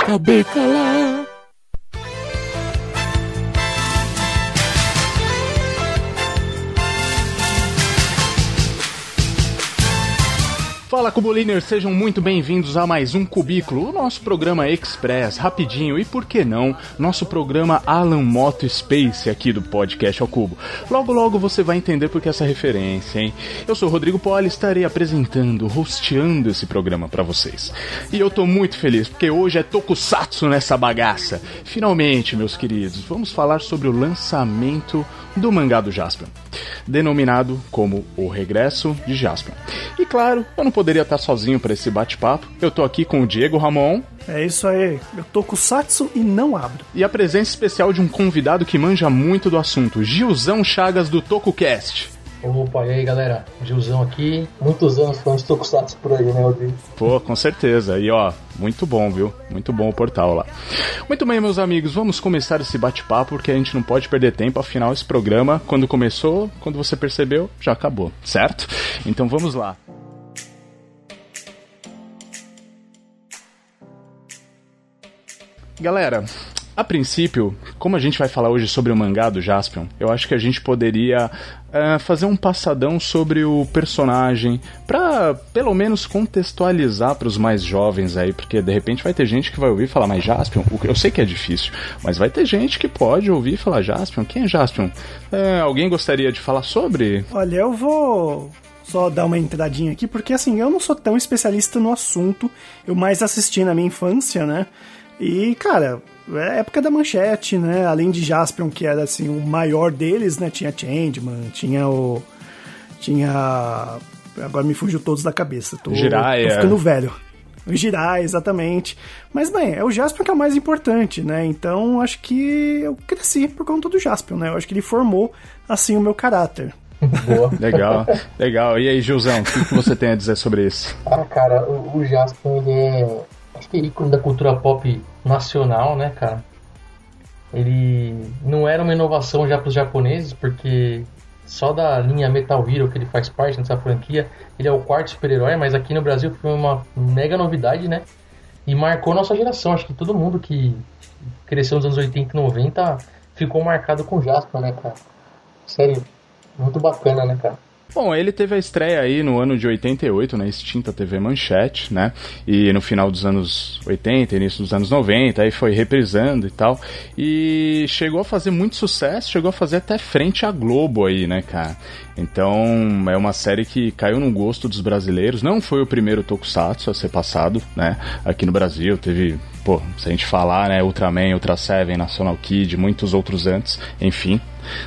Acabei. Fala Cubuliners, sejam muito bem-vindos a mais um Cubículo, o nosso programa Express, rapidinho e por que não, nosso programa Alan Moto Space aqui do podcast ao Cubo. Logo logo você vai entender por que essa referência, hein? Eu sou o Rodrigo Poli, estarei apresentando, hosteando esse programa para vocês. E eu tô muito feliz porque hoje é Tokusatsu nessa bagaça. Finalmente, meus queridos, vamos falar sobre o lançamento do mangá do Jaspion, denominado como O Regresso de Jaspion. E claro, eu não poderia estar sozinho para esse bate-papo. Eu tô aqui com o Diego Ramon. É isso aí, eu tô com o Satsu e não abro. E a presença especial de um convidado que manja muito do assunto, Gilzão Chagas do TokuCast. Opa, e aí galera, Gilzão aqui. Muitos anos falando de Tokusatsu por aí, né, Rodrigo? Pô, com certeza. E ó, muito bom, viu? Muito bom o portal lá. Muito bem, meus amigos, vamos começar esse bate-papo porque a gente não pode perder tempo. Afinal, esse programa, quando começou, quando você percebeu, já acabou, certo? Então vamos lá. Galera, a princípio, como a gente vai falar hoje sobre o mangá do Jaspion, eu acho que a gente poderia uh, fazer um passadão sobre o personagem, pra pelo menos contextualizar para os mais jovens aí, porque de repente vai ter gente que vai ouvir falar, mas Jaspion, eu sei que é difícil, mas vai ter gente que pode ouvir falar, Jaspion, quem é Jaspion? Uh, alguém gostaria de falar sobre? Olha, eu vou só dar uma entradinha aqui, porque assim, eu não sou tão especialista no assunto, eu mais assisti na minha infância, né? E, cara, é época da manchete, né? Além de Jaspion, que era assim, o maior deles, né? Tinha Changeman, tinha o. Tinha. Agora me fugiu todos da cabeça. Tô, Jiraiya. tô ficando velho. O Jirai, exatamente. Mas, bem, é o Jaspion que é o mais importante, né? Então, acho que eu cresci por conta do Jaspion, né? Eu acho que ele formou, assim, o meu caráter. Boa. legal, legal. E aí, Gilzão, o que, que você tem a dizer sobre isso? Ah, cara, o, o Jaspion, ele é acho que ícone da cultura pop nacional, né, cara? Ele não era uma inovação já para os japoneses, porque só da linha Metal Hero que ele faz parte nessa franquia, ele é o quarto super-herói, mas aqui no Brasil foi uma mega novidade, né? E marcou nossa geração. Acho que todo mundo que cresceu nos anos 80 e 90 ficou marcado com Jasper, né, cara? Sério, muito bacana, né, cara? Bom, ele teve a estreia aí no ano de 88 na extinta TV Manchete, né? E no final dos anos 80, início dos anos 90, aí foi reprisando e tal. E chegou a fazer muito sucesso, chegou a fazer até frente à Globo aí, né, cara? Então, é uma série que caiu no gosto dos brasileiros. Não foi o primeiro tokusatsu a ser passado, né? Aqui no Brasil teve, pô, se a gente falar, né, Ultraman, Ultra Seven, National Kid, muitos outros antes, enfim,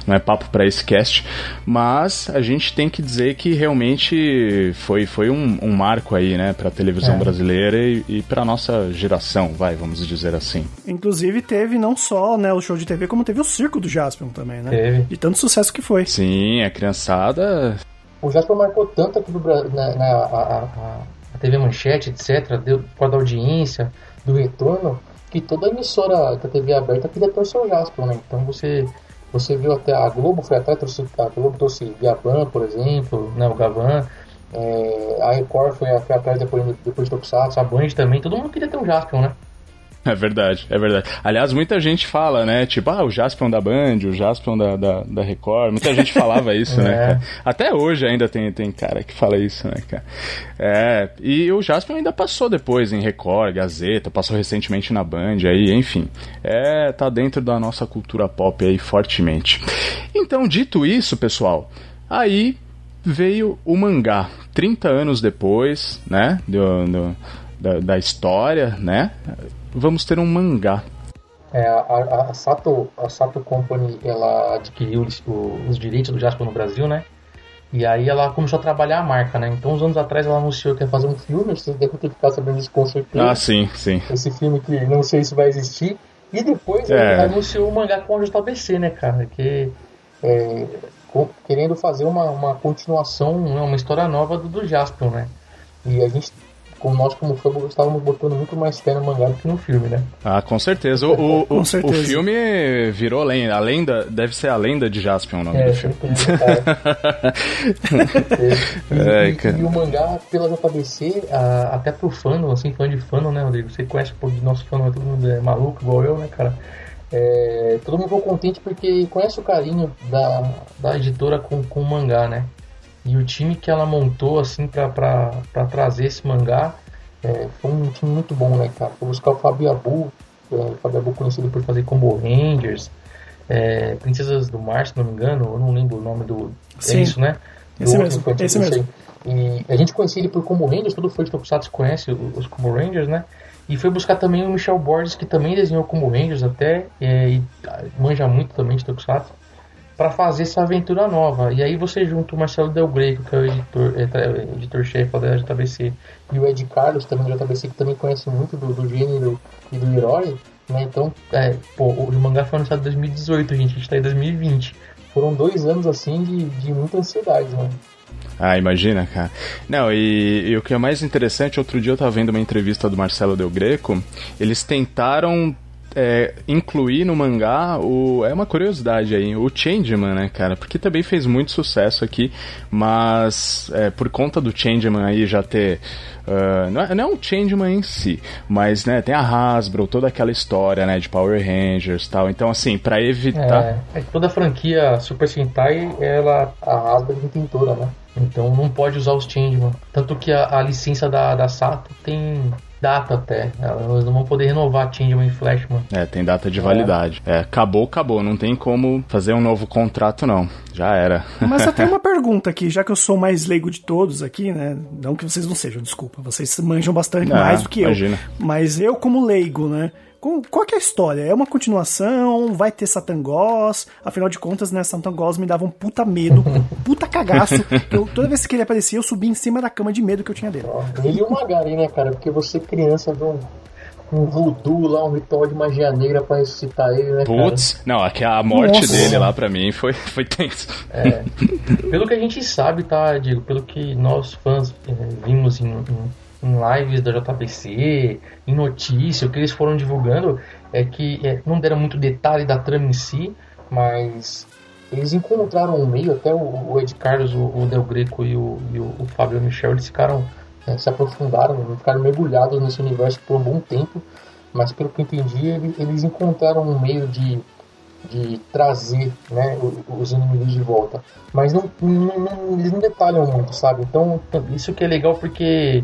não é papo para esse cast, mas a gente tem que dizer que realmente foi, foi um, um marco aí, né, para a televisão é. brasileira e, e para nossa geração, vai, vamos dizer assim. Inclusive teve não só né, o show de TV, como teve o circo do Jaspion também, né? Teve. De tanto sucesso que foi. Sim, a criançada. O Jaspion marcou tanto aqui no Brasil, na, na a, a, a TV Manchete, etc., deu, por causa da audiência, do retorno, que toda emissora da TV aberta queria ter o Jaspion, né? Então você você viu até a Globo foi até trouxe, a Globo trouxe Gavan, por exemplo, né, o Gavan. É, a Record foi, foi atrás depois, depois do Tokusatsu, a Band também, todo mundo queria ter um Jaspion, né? É verdade, é verdade. Aliás, muita gente fala, né? Tipo, ah, o Jaspion da Band, o Jaspion da, da, da Record. Muita gente falava isso, né, é. né, cara? Até hoje ainda tem, tem cara que fala isso, né, cara? É, e o Jaspion ainda passou depois em Record, Gazeta, passou recentemente na Band, aí, enfim. É, tá dentro da nossa cultura pop aí fortemente. Então, dito isso, pessoal, aí veio o mangá. 30 anos depois, né? Do, do da, da história, né? Vamos ter um mangá. É, a, a, Sato, a Sato Company ela adquiriu os, os direitos do Jasper no Brasil, né? E aí ela começou a trabalhar a marca, né? Então, uns anos atrás, ela anunciou que ia fazer um filme, vocês devem ter ficado sabendo disso com certeza. Ah, sim, sim. Esse filme que não sei se vai existir. E depois é. ela anunciou o mangá com a JBC, né, cara? Que é, querendo fazer uma, uma continuação, né, uma história nova do, do Jasper, né? E a gente como nós como fã estávamos botando muito mais fé no mangá do que no filme, né? Ah, com certeza. O, o, com certeza. o filme virou lenda. A lenda deve ser a lenda de Jaspion o nome é, do filme. é. e, e, e, o mangá pela JBC, a, até pro fandom, assim, fã de fandom, né, Rodrigo? Você conhece um pouco de nosso fandom, todo mundo é maluco igual eu, né, cara? É, todo mundo ficou contente porque conhece o carinho da, da editora com, com o mangá, né? E o time que ela montou, assim, para trazer esse mangá é, foi um time muito bom, né, cara? Foi buscar o Fabio Abu, é, o Fabio Abu conhecido por fazer Combo Rangers, é, Princesas do Mar, se não me engano, eu não lembro o nome do. É Sim. É isso, né? Esse do mesmo, esse mesmo. E a gente conhecia ele por Combo Rangers, todo fã de Tokusatsu conhece os Combo Rangers, né? E foi buscar também o Michel Borges, que também desenhou Combo Rangers até, é, e manja muito também de Tokusatsu para fazer essa aventura nova. E aí você junta o Marcelo Del Greco, que é o editor, é, editor-chefe da JBC, e o Ed Carlos, também da JBC, que também conhece muito do, do gênero e do herói, né? Então, é, pô, o mangá foi anunciado em 2018, gente, a gente tá em 2020. Foram dois anos, assim, de, de muita ansiedade, né? Ah, imagina, cara. Não, e, e, o que é mais interessante, outro dia eu tava vendo uma entrevista do Marcelo Del Greco, eles tentaram é, incluir no mangá o. É uma curiosidade aí, o Changeman, né, cara? Porque também fez muito sucesso aqui, mas é, por conta do Changeman aí já ter. Uh, não, é, não é um Changeman em si, mas né, tem a Hasbro, toda aquela história né, de Power Rangers tal. Então, assim, para evitar. É, é toda a franquia Super Sentai, ela, a Hasbro é detentora, né? Então não pode usar os Changeman. Tanto que a, a licença da, da Sato tem data até. Elas não vão poder renovar Changeman e Flashman. É, tem data de validade. É. é, acabou, acabou. Não tem como fazer um novo contrato, não. Já era. Mas eu tenho uma pergunta aqui, já que eu sou o mais leigo de todos aqui, né? Não que vocês não sejam, desculpa. Vocês manjam bastante ah, mais do que imagina. eu. Mas eu, como leigo, né? Qual que é a história? É uma continuação? Vai ter Satangos? Afinal de contas, né, Satangos me dava um puta medo, um puta cagaço. Eu, toda vez que ele aparecia, eu subia em cima da cama de medo que eu tinha dele. Ele e o Magari, né, cara? Porque você criança vê um, um voodoo lá, um ritual de magia negra pra ressuscitar ele, né, Putz, não, aqui a morte Nossa. dele lá pra mim foi, foi tenso. É, pelo que a gente sabe, tá, Diego? Pelo que nós fãs é, vimos em, em em lives da JBC, em notícia, o que eles foram divulgando é que é, não deram muito detalhe da trama em si, mas eles encontraram um meio, até o, o Ed Carlos, o, o, Del Greco e o, e o, o Fábio Michel, eles ficaram, é, se aprofundaram, ficaram mergulhados nesse universo por um bom tempo, mas pelo que eu entendi, eles, eles encontraram um meio de, de trazer né, os inimigos de volta. Mas não, não, não, eles não detalham muito, sabe? Então, isso que é legal porque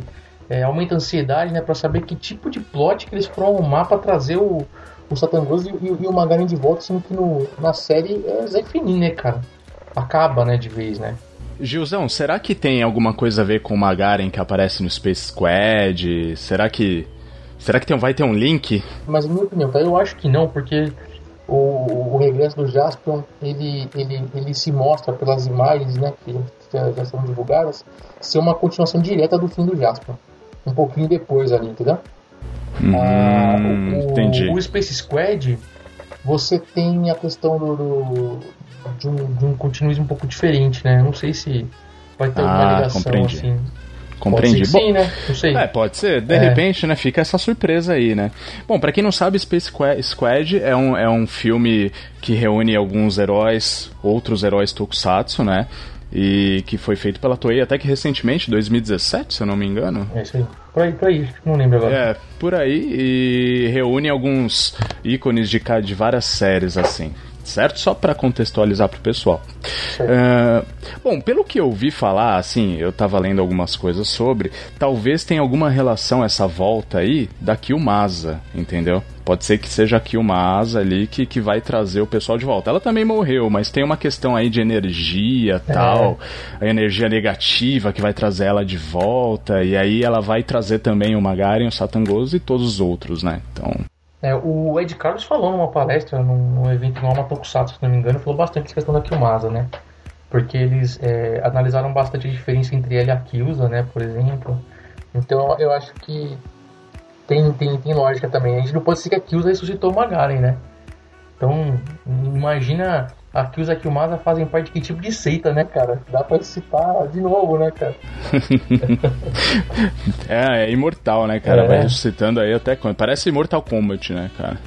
é, aumenta a ansiedade, né, para saber que tipo de plot que eles foram arrumar para trazer o, o Satangos e, e, e, o Magarin de volta, sendo que no, na série é Zé Fininho, né, cara? Acaba, né, de vez, né? Gilzão, será que tem alguma coisa a ver com o Magaren que aparece no Space Squad? Será que será que tem, vai ter um link? Mas, na minha opinião, tá? eu acho que não, porque o, o regresso do Jaspion, ele, ele, ele se mostra pelas imagens, né, que já, já são divulgadas, ser uma continuação direta do fim do Jaspion um pouquinho depois ali, entendeu? Hum, ah, o, entendi. O Space Squad, você tem a questão do, do de, um, de, um, continuismo um pouco diferente, né? Não sei se vai ter ah, uma ligação compreendi. assim. Compreendi. Pode ser sim, né? Não sei. É, pode ser. De é. repente, né? Fica essa surpresa aí, né? Bom, para quem não sabe, Space Squad é um, é um filme que reúne alguns heróis, outros heróis tokusatsu, né? E que foi feito pela Toei até que recentemente, 2017, se eu não me engano. É isso aí. Por aí, por aí, não lembro agora. É, por aí e reúne alguns ícones de, de várias séries assim. Certo? Só para contextualizar pro pessoal. Uh, bom, pelo que eu ouvi falar, assim, eu tava lendo algumas coisas sobre, talvez tenha alguma relação essa volta aí da Kilmasa, entendeu? Pode ser que seja aqui uma asa ali que, que vai trazer o pessoal de volta. Ela também morreu, mas tem uma questão aí de energia é. tal, a energia negativa que vai trazer ela de volta, e aí ela vai trazer também o Magaren, o Satangoso e todos os outros, né? Então. É, o Ed Carlos falou numa palestra, num, num evento no Amatokusatsu, se não me engano, falou bastante questão da Kyumasa, né? Porque eles é, analisaram bastante a diferença entre ela e a Kyusa, né, por exemplo. Então eu acho que tem, tem, tem lógica também. A gente não pode ser que a Kills ressuscitou o Magaren, né? Então, imagina aqui os Akilmasa fazem parte de que tipo de seita, né, cara? Dá pra citar de novo, né, cara? é, é imortal, né, cara? É. Vai ressuscitando aí até quando. Parece Mortal Kombat, né, cara?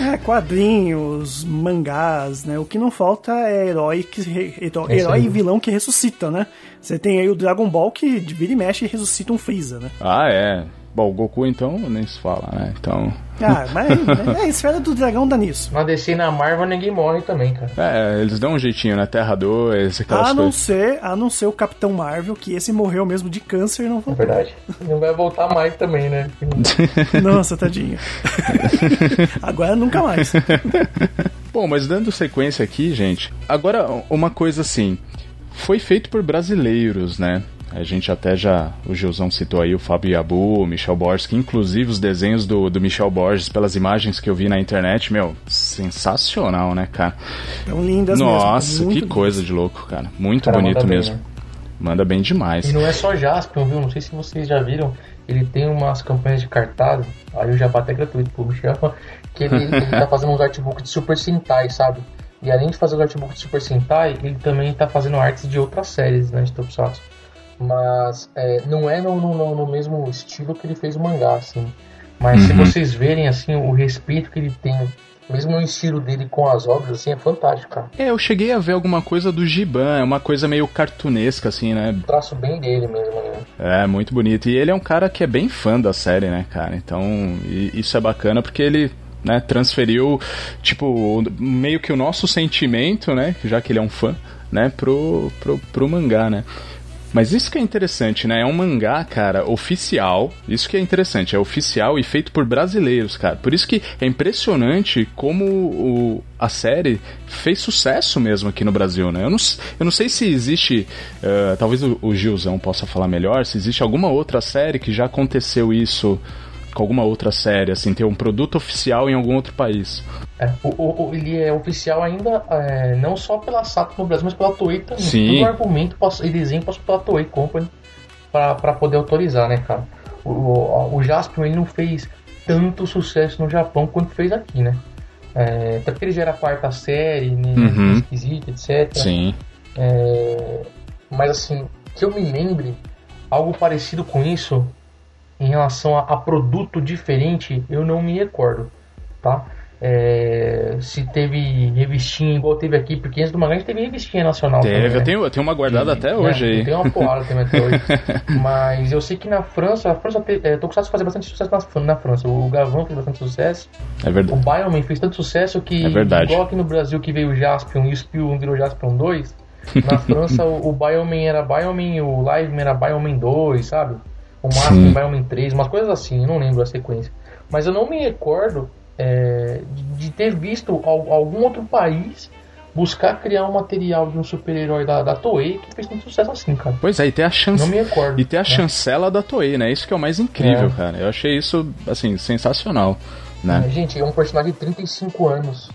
é, quadrinhos, mangás, né? O que não falta é herói, que, herói, herói e vilão que ressuscita, né? Você tem aí o Dragon Ball que de vira e mexe e ressuscita um Freeza, né? Ah, é. Bom, o Goku então nem se fala, né? Então. Ah, mas é, a esfera do dragão dá nisso. Na DC na Marvel ninguém morre também, cara. É, eles dão um jeitinho na né? Terra 2, aquelas a não coisas. ser, a não ser o Capitão Marvel, que esse morreu mesmo de câncer e não voltou. É verdade. Não vai voltar mais também, né? Nossa, tadinho. Agora nunca mais. Bom, mas dando sequência aqui, gente. Agora, uma coisa assim. Foi feito por brasileiros, né? A gente até já. O Gilzão citou aí o Fábio Yabu, o Michel Borges, que inclusive os desenhos do, do Michel Borges, pelas imagens que eu vi na internet, meu, sensacional, né, cara? Tão lindas Nossa, mesmo. que coisa de louco, cara. Muito cara, bonito manda mesmo. Bem, né? Manda bem demais. E não é só Jaspion, viu? Não sei se vocês já viram. Ele tem umas campanhas de cartaz, aí o jabá até gratuito pro Michel, que ele, ele tá fazendo uns artbooks de Super Sentai, sabe? E além de fazer o artbook de Super Sentai, ele também tá fazendo artes de outras séries, né, de Tokusatsu mas é, não é no, no, no, mesmo estilo que ele fez o mangá, assim. Mas uhum. se vocês verem, assim, o respeito que ele tem, mesmo no estilo dele com as obras, assim, é fantástico, cara. É, eu cheguei a ver alguma coisa do Giban, é uma coisa meio cartunesca, assim, né? traço bem dele mesmo, né? É, muito bonito. E ele é um cara que é bem fã da série, né, cara? Então, isso é bacana porque ele né, transferiu, tipo, meio que o nosso sentimento, né, já que ele é um fã, né, pro, pro, pro mangá, né. Mas isso que é interessante, né? É um mangá, cara, oficial. Isso que é interessante, é oficial e feito por brasileiros, cara. Por isso que é impressionante como o, a série fez sucesso mesmo aqui no Brasil, né? Eu não, eu não sei se existe, uh, talvez o, o Gilzão possa falar melhor, se existe alguma outra série que já aconteceu isso com alguma outra série, assim, ter um produto oficial em algum outro país. É, o, o, ele é oficial ainda é, não só pela Sato no Brasil, mas pela Toei também. Sim. Todo argumento e desenho passou pela Toei Company para poder autorizar, né, cara? O, o, o Jaspion ele não fez tanto sucesso no Japão quanto fez aqui, né? É, até porque ele já era quarta série, né, uhum. esquisito, etc. Sim. É, mas assim, que eu me lembre, algo parecido com isso em relação a, a produto diferente, eu não me recordo, tá? É, se teve revistinha igual teve aqui, porque antes do Magalhães teve revistinha nacional. Teve, também, né? eu, tenho, eu tenho uma guardada e, até hoje é, aí. Tem uma porrada também até hoje. Mas eu sei que na França, a França teve, é, Tokusatsu fazia bastante sucesso na, na França. O Gavão fez bastante sucesso. É verdade. O Bioman fez tanto sucesso que, é verdade. igual aqui no Brasil que veio o Jaspion e o Spill virou Jaspion 2, na França o, o Bioman era Bioman, o Liveman era Bioman 2, sabe? O vai Bioman 3, umas coisas assim, eu não lembro a sequência. Mas eu não me recordo é, de, ter visto algum outro país buscar criar um material de um super-herói da, da Toei que fez tanto sucesso assim, cara. Pois é, e ter a chance. Não me recordo. E ter a é. chancela da Toei, né? Isso que é o mais incrível, é. cara. Eu achei isso, assim, sensacional. Né? É, gente, é um personagem de 35 anos,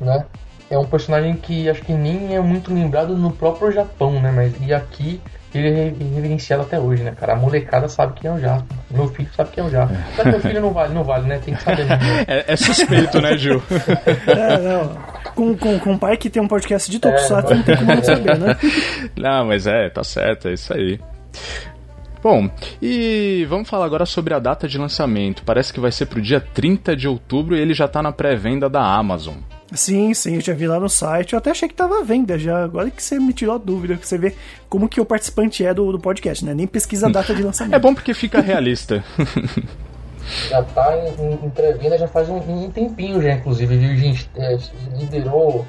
né? É um personagem que acho que nem é muito lembrado no próprio Japão, né? Mas e aqui ele é reverenciado até hoje, né, cara? A molecada sabe quem é o Jasper. Meu filho sabe quem é o Jasper. Só que meu filho não vale, não vale, né? Tem que saber. é, é, suspeito, né, Gil? é, não. Com, com, com um pai que tem um podcast de Tokusatsu, é, não tem como não saber, né? Não, mas é, tá certo, é isso aí. Bom, e vamos falar agora sobre a data de lançamento. Parece que vai ser pro dia 30 de outubro e ele já tá na pré-venda da Amazon. Sim, sim, eu já vi lá no site. Eu até achei que tava à venda já. Agora que você me tirou a dúvida, que você vê como que o participante é do, do podcast, né? Nem pesquisa a data de lançamento. É bom porque fica realista. já tá em, em pré-venda já faz um, um, tempinho já, inclusive, viu, gente? É, liderou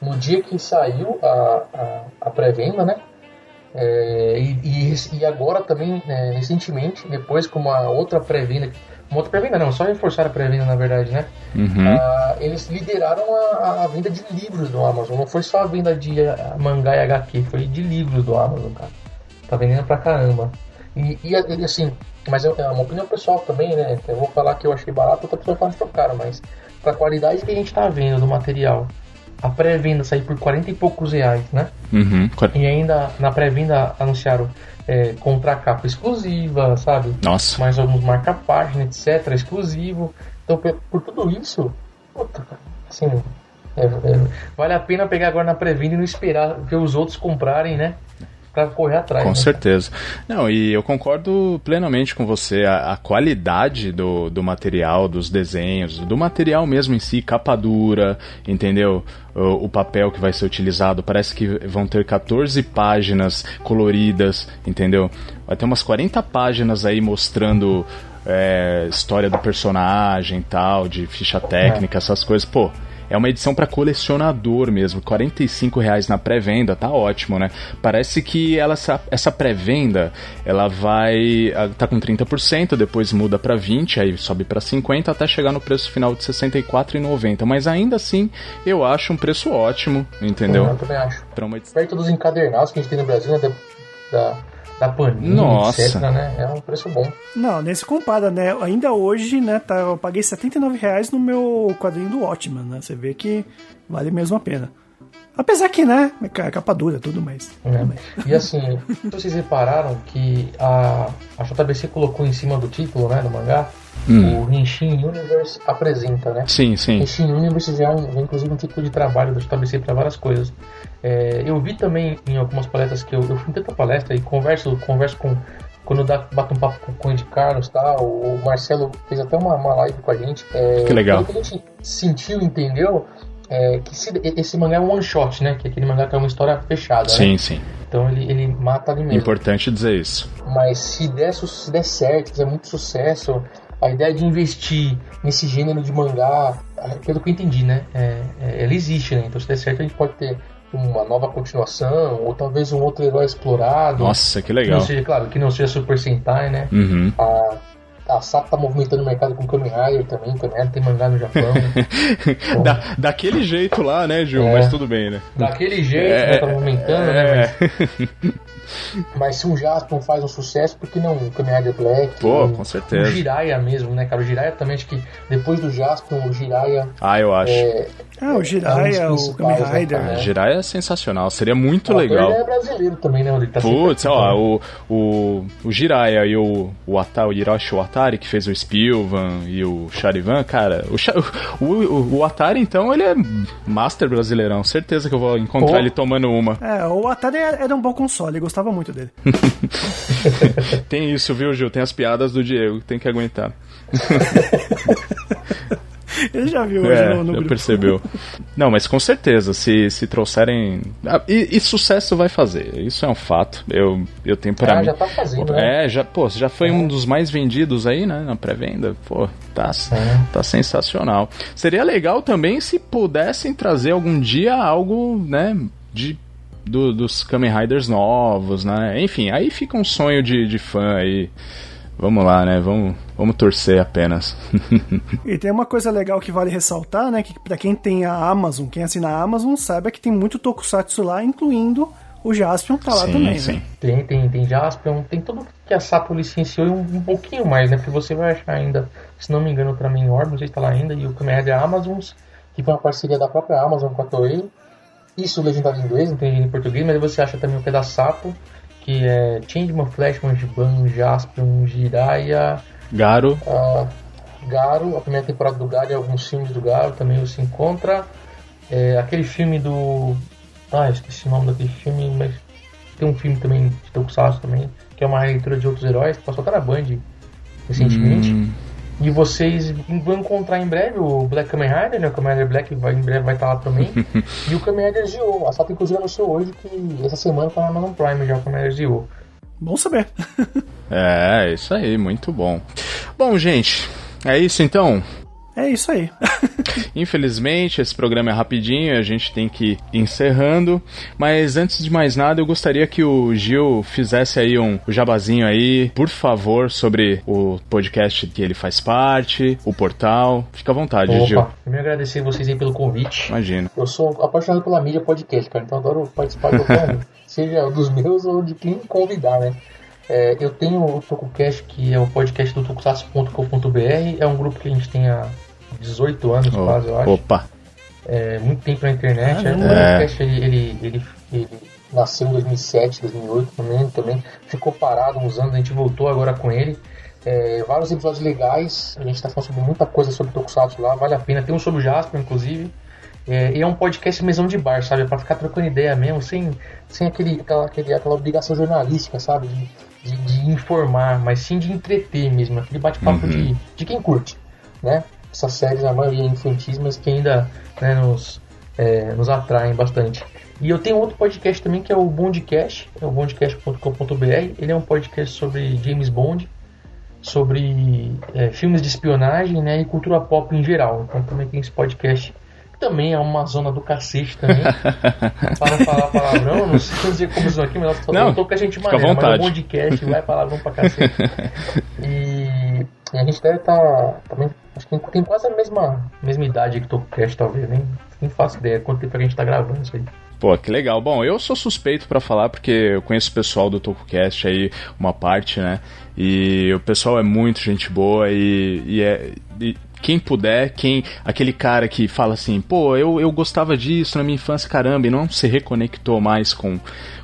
no dia que saiu a, a, a pré-venda, né? É, e, e, e, agora também, é, recentemente, depois com uma outra pré-venda uma outra pré-venda não, só reforçar a pré-venda na verdade, né? Uhum. Uh, eles lideraram a, a, venda de livros do Amazon, não foi só a venda de mangá e HQ, foi de livros do Amazon, cara. Tá vendendo pra caramba. E, e, assim, mas é uma opinião pessoal também, né? Eu vou falar que eu achei barato, outra pessoa fala que caro, mas pra qualidade que a gente tá vendo do material, a pré-venda sair por 40 e poucos reais, né? Uhum. E ainda na pré-venda anunciaram é, capa exclusiva, sabe? Nossa. Mais alguns marca-página, etc. exclusivo. Então, por, por, tudo isso, puta, assim, É, é, vale a pena pegar agora na pré-venda e não esperar ver os outros comprarem, né? Pra correr atrás. Com né? certeza. Não, e eu concordo plenamente com você. A, a, qualidade do, do material, dos desenhos, do material mesmo em si, capa dura, entendeu? O, o, papel que vai ser utilizado. Parece que vão ter 14 páginas coloridas, entendeu? Vai ter umas 40 páginas aí mostrando é, história do personagem tal, de ficha técnica, é. essas coisas. Pô, é uma edição para colecionador mesmo, 45 reais na pré-venda, tá ótimo, né? Parece que ela, essa pré-venda, ela vai tá com 30%, depois muda para 20, aí sobe para 50 até chegar no preço final de 64,90, mas ainda assim eu acho um preço ótimo, entendeu? Eu também acho. Uma... Perto dos encadernados que a gente tem no Brasil, né, da, da da Panini, Nossa. etc, né? É um preço bom. Não, nem se compara, né? Ainda hoje, né, tá, eu paguei 79 reais no meu quadrinho do Watchman, né? Você vê que vale mesmo a pena. Apesar que, né, é capa dura, tudo mais. É. E assim, vocês repararam que a, a JBC colocou em cima do título, né, do mangá, hum. o Henshin Universe apresenta, né? Sim, sim. Henshin Universe já é, inclusive, um título de trabalho da JBC para várias coisas. É, eu vi também em algumas palestras que eu, eu fui em tanta palestra e converso, converso com. Quando dá, bato um papo com o Andy Carlos, tá? O, o Marcelo fez até uma, uma live com a gente. É, que legal. que a gente sentiu, entendeu? É, que se, esse mangá é um one shot, né? Que é aquele mangá que é uma história fechada. Sim, né? sim. Então ele, ele mata ali mesmo. Importante dizer isso. Mas se der, se der certo, se fizer muito sucesso, a ideia de investir nesse gênero de mangá, pelo que eu entendi, né? É, é, ela existe, né? Então se der certo a gente pode ter uma nova continuação, ou talvez um outro herói explorado. Nossa, que legal. Que seja, claro, que não seja Super Sentai, né? Uhum. A, a SAP tá movimentando o mercado com Kamen Rider também, Kamen Rider tem mangá no Japão. então, da, daquele jeito lá, né, Gil? É, mas tudo bem, né? Daquele jeito, é, né? Tá movimentando, né, é, né? Mas... Mas se o Jaspion faz um sucesso, por que não o Kamen Rider Black? Pô, com certeza. O Jiraiya mesmo, né, cara? O Jiraiya também, acho que depois do Jaspion, o Jiraiya... Ah, eu acho. É, ah, o Jiraiya, é o Kamen Rider. Né? Jiraiya é sensacional, seria muito legal. Ele é brasileiro também, né? Ele tá Putz, ó, o, o, o Jiraiya e o, o, Atari, o Hiroshi Watari, que fez o Spilvan e o Charivan, cara, o, o, o, Atari, então, ele é master brasileirão. Certeza que eu vou encontrar Pô. ele tomando uma. É, o Atari era um bom console, eu gostava muito dele. tem isso, viu, Gil? Tem as piadas do Diego, tem que aguentar. Ele já viu hoje é, no, no grupo. percebeu. Não, mas com certeza, se, se trouxerem. Ah, e, e, sucesso vai fazer, isso é um fato. Eu, eu tenho pra ah, mim. já tá fazendo, né? É, já, pô, já foi é. um dos mais vendidos aí, né, na pré-venda. Pô, tá, é. tá sensacional. Seria legal também se pudessem trazer algum dia algo, né, de do, dos Kamen Riders novos, né? Enfim, aí fica um sonho de, de fã aí. Vamos lá, né? Vamos, vamos torcer apenas. e tem uma coisa legal que vale ressaltar, né? Que para quem tem a Amazon, quem assina a Amazon, saiba que tem muito Tokusatsu lá, incluindo o Jaspion tá lá sim, também, sim. né? Tem, tem, tem Jaspion, tem tudo que a Sato licenciou e um, um, pouquinho mais, né? Porque você vai achar ainda, se não me engano, o em Orb, não sei se tá lá ainda, e o Kamen Rider Amazons, que foi uma parceria da própria Amazon com a Toei. Isso legendado em inglês, não tem em português, mas você acha também o que é da Sato que é Changeman, Flashman, Jiban, Jaspion, Jiraiya, Garo. Uh, Garo, a primeira temporada do Garo e alguns filmes do Garo também você encontra. É, aquele filme do. Ah, esqueci o nome daquele filme, mas tem um filme também de Tokusatsu também, que é uma releitura de outros heróis, que passou até na Band recentemente. Hum. E vocês vão encontrar em breve o Black Kamen Rider, né? O Kamen Rider Black vai, em breve vai estar lá também. e o Kamen Rider Zio. A Sato inclusive anunciou hoje que essa semana tá na Amazon Prime já o Kamen Rider Zio. Bom saber. é, isso aí, muito bom. Bom, gente, é isso então. É isso aí. Infelizmente, esse programa é rapidinho, a gente tem que ir encerrando. Mas antes de mais nada, eu gostaria que o Gil fizesse aí um jabazinho aí, por favor, sobre o podcast que ele faz parte, o portal. Fica à vontade, Opa, Gil. Eu me agradecer vocês aí pelo convite. Imagina. Eu sou apaixonado pela mídia podcast, cara, então adoro participar do seja dos meus ou de quem convidar, né? É, eu tenho o TokuCast, que é o podcast do tokusatsu.com.br. É um grupo que a gente tem há 18 anos oh, quase, eu acho. Opa! É, muito tempo na internet. Ah, é. O podcast ele, ele, ele, ele, nasceu em 2007, 2008 também, também. Ficou parado uns anos, a gente voltou agora com ele. É, vários episódios legais. A gente está falando sobre muita coisa sobre Tokusatsu lá, vale a pena. Tem um sobre o Jasper, inclusive. É, e é um podcast mesão de bar, sabe? É pra ficar trocando ideia mesmo, sem, sem aquele, aquela, aquele, aquela obrigação jornalística, sabe? De, de, de, informar, mas sim de entreter mesmo. Aquele bate-papo uhum. de, de quem curte, né? Essas séries, a maioria infantis, mas que ainda né, nos, é, nos atraem bastante. E eu tenho outro podcast também que é o Bondcast, é o bondcast.com.br. Ele é um podcast sobre James Bond, sobre é, filmes de espionagem né, e cultura pop em geral. Então também tem esse podcast também é uma zona do cacete também. para falar palavrão, não sei dizer como isso aqui, mas eu tô com a gente maneira, mas é um podcast, vai palavrão pra cacete. E, e a gente deve estar tá, também, acho que tem quase a mesma, mesma idade que o Tococast, talvez, nem, nem faço ideia quanto tempo a gente tá gravando isso aí. Pô, que legal. Bom, eu sou suspeito para falar porque eu conheço o pessoal do TokuCast aí, uma parte, né? E o pessoal é muito gente boa e, e é. E quem puder, quem aquele cara que fala assim, pô, eu, eu gostava disso na minha infância, caramba, e não se reconectou mais com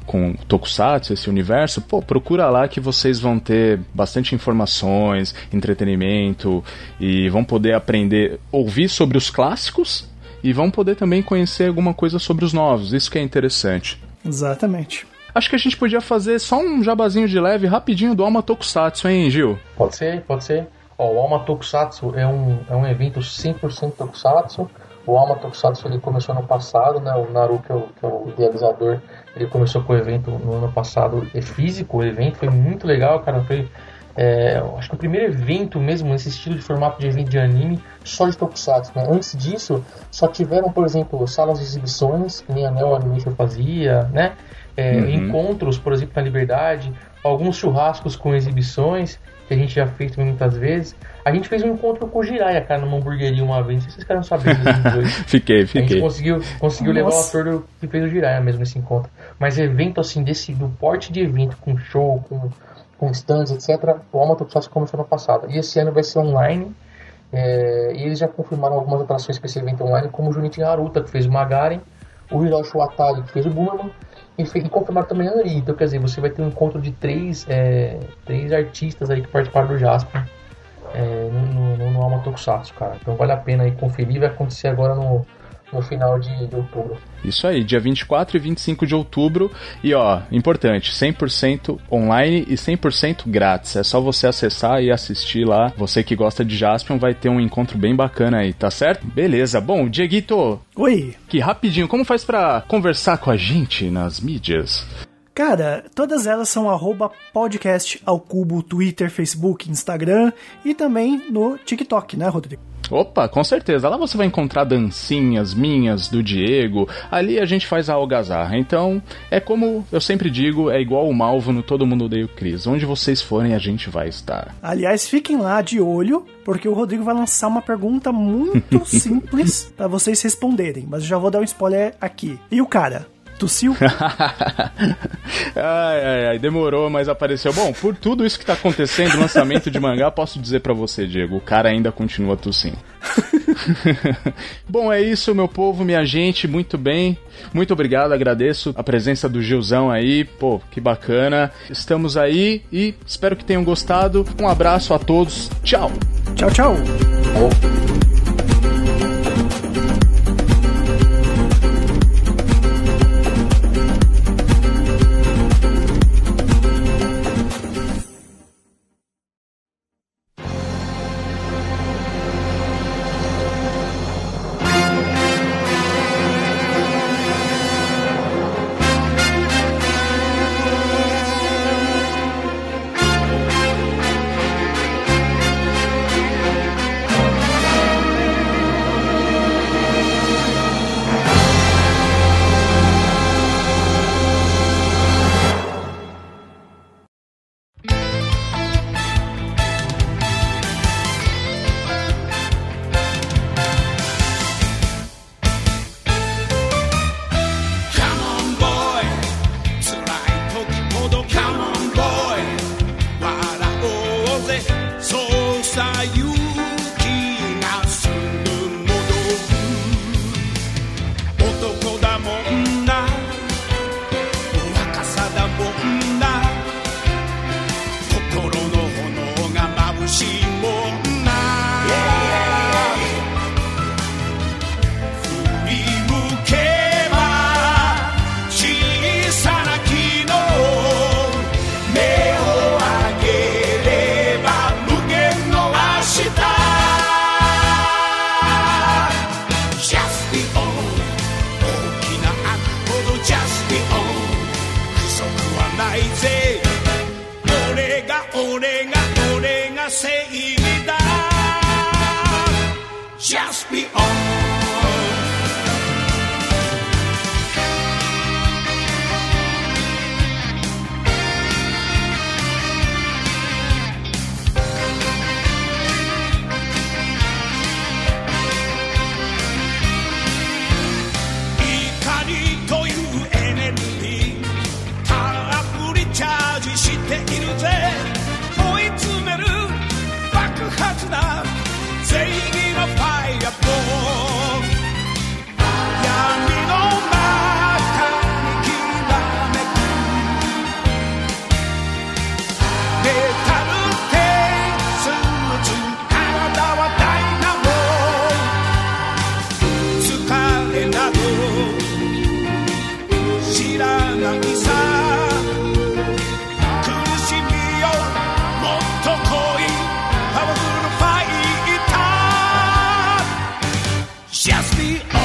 com Tokusatsu, esse universo, pô, procura lá que vocês vão ter bastante informações, entretenimento e vão poder aprender, ouvir sobre os clássicos e vão poder também conhecer alguma coisa sobre os novos. Isso que é interessante. Exatamente. Acho que a gente podia fazer só um jabazinho de leve rapidinho do Alma Tokusatsu, hein, Gil? Pode ser, pode ser. Ó, o Alma Tokusatsu é um, é um evento 100% Tokusatsu. O Alma Tokusatsu ele começou no passado, né? O Naru, que é o, que é o idealizador, ele começou com o evento no ano passado. É físico o evento, foi muito legal, cara. Foi é, acho que o primeiro evento mesmo nesse estilo de formato de evento de anime só de Tokusatsu. Né? Antes disso, só tiveram, por exemplo, salas de exibições, que nem a Neo Animation fazia, né? É, uhum. Encontros, por exemplo, na Liberdade, alguns churrascos com exibições, que a gente já fez também muitas vezes. A gente fez um encontro com o Jiraiya, cara, numa hamburgueria uma vez. Não sei se vocês sabendo dois. fiquei, fiquei. A gente conseguiu, conseguiu levar o ator do, que fez o Jiraiya mesmo nesse encontro. Mas evento assim, desse, do porte de evento, com show, com com stands, etc. O Alma Tokusatsu começou no passado. E esse ano vai ser online. É, e eles já confirmaram algumas atrações para esse evento online, como o Junichi Haruta, que fez o Magaren, o Hiroshi Watari, que fez o Boomerman, e, e confirmaram também a Nari. Então, quer dizer, você vai ter um encontro de três, é, três artistas aí que participaram do Jasper é, no, no, no Alma Tokusatsu, cara. Então vale a pena aí conferir, vai acontecer agora no, no final de, de, outubro. Isso aí, dia 24 e 25 de outubro. E ó, importante, 100% online e 100% grátis. É só você acessar e assistir lá. Você que gosta de Jaspion vai ter um encontro bem bacana aí, tá certo? Beleza. Bom, Dieguito. Oi. Que rapidinho, como faz para conversar com a gente nas mídias? Cara, todas elas são arroba podcast ao cubo, Twitter, Facebook, Instagram e também no TikTok, né, Rodrigo? Opa, com certeza. Lá você vai encontrar dancinhas minhas, do Diego. Ali a gente faz a algazarra. Então, é como eu sempre digo, é igual o Malvo no Todo Mundo Odeia o Cris. Onde vocês forem, a gente vai estar. Aliás, fiquem lá de olho, porque o Rodrigo vai lançar uma pergunta muito simples para vocês responderem. Mas eu já vou dar um spoiler aqui. E o cara? Tossiu? ai, ai, ai, demorou, mas apareceu. Bom, por tudo isso que tá acontecendo, lançamento de mangá, posso dizer para você, Diego, o cara ainda continua tossindo. Bom, é isso, meu povo, minha gente, muito bem. Muito obrigado, agradeço a presença do Gilzão aí. Pô, que bacana. Estamos aí e espero que tenham gostado. Um abraço a todos. Tchau. Tchau, tchau. Oh. just the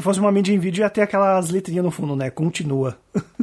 Se fosse uma mídia em vídeo, ia ter aquelas letrinhas no fundo, né? Continua.